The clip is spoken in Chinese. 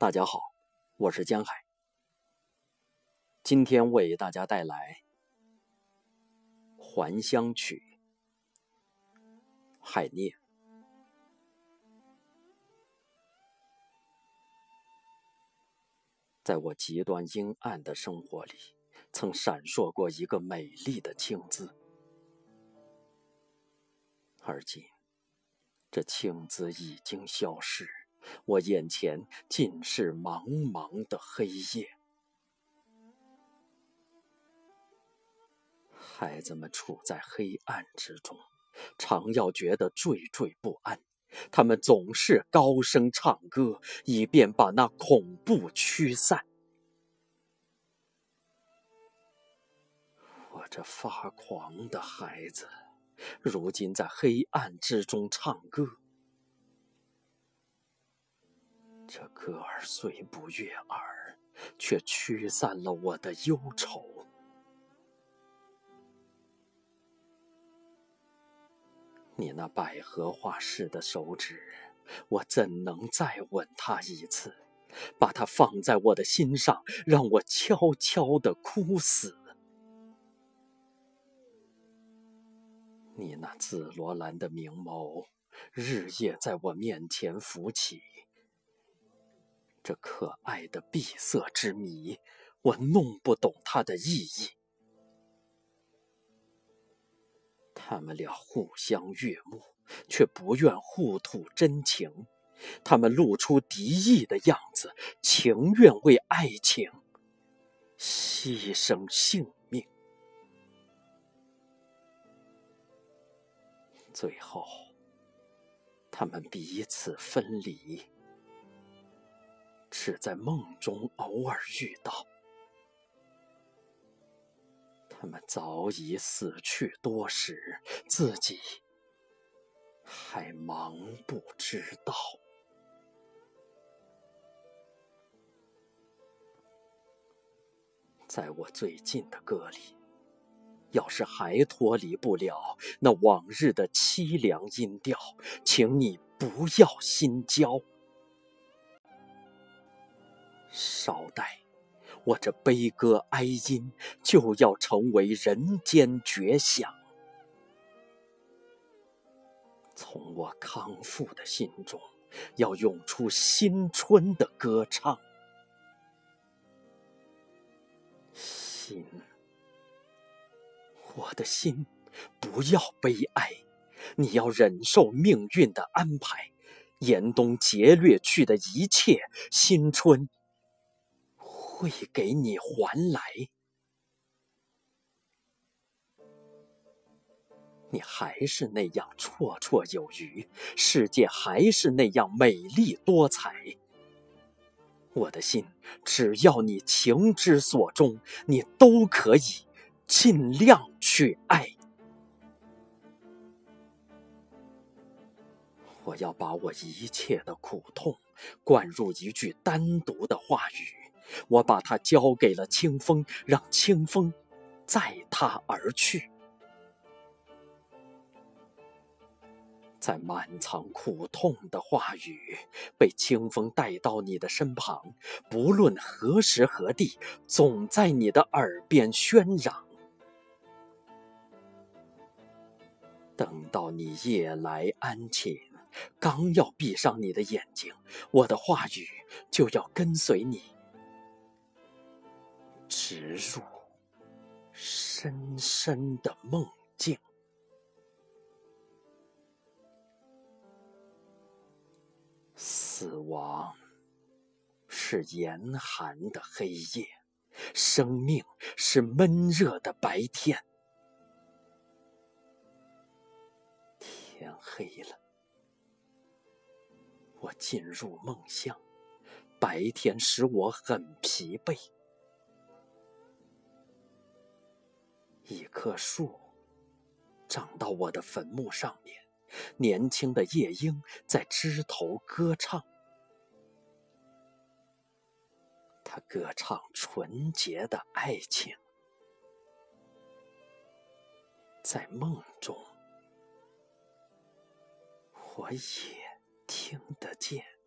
大家好，我是江海。今天为大家带来《还乡曲》，海涅。在我极端阴暗的生活里，曾闪烁过一个美丽的青姿，而今，这青姿已经消失。我眼前尽是茫茫的黑夜，孩子们处在黑暗之中，常要觉得惴惴不安。他们总是高声唱歌，以便把那恐怖驱散。我这发狂的孩子，如今在黑暗之中唱歌。这歌儿虽不悦耳，却驱散了我的忧愁。你那百合花似的手指，我怎能再吻它一次？把它放在我的心上，让我悄悄的哭死。你那紫罗兰的明眸，日夜在我面前浮起。这可爱的闭塞之谜，我弄不懂它的意义。他们俩互相悦目，却不愿互吐真情。他们露出敌意的样子，情愿为爱情牺牲性命。最后，他们彼此分离。只在梦中偶尔遇到，他们早已死去多时，自己还忙不知道。在我最近的歌里，要是还脱离不了那往日的凄凉音调，请你不要心焦。稍待，我这悲歌哀音就要成为人间绝响。从我康复的心中，要涌出新春的歌唱。心，我的心，不要悲哀，你要忍受命运的安排，严冬劫掠去的一切，新春。会给你还来，你还是那样绰绰有余，世界还是那样美丽多彩。我的心，只要你情之所钟，你都可以尽量去爱。我要把我一切的苦痛灌入一句单独的话语。我把它交给了清风，让清风载它而去。在满藏苦痛的话语被清风带到你的身旁，不论何时何地，总在你的耳边喧嚷。等到你夜来安寝，刚要闭上你的眼睛，我的话语就要跟随你。植入深深的梦境。死亡是严寒的黑夜，生命是闷热的白天。天黑了，我进入梦乡。白天使我很疲惫。一棵树长到我的坟墓上面，年轻的夜莺在枝头歌唱。它歌唱纯洁的爱情，在梦中我也听得见。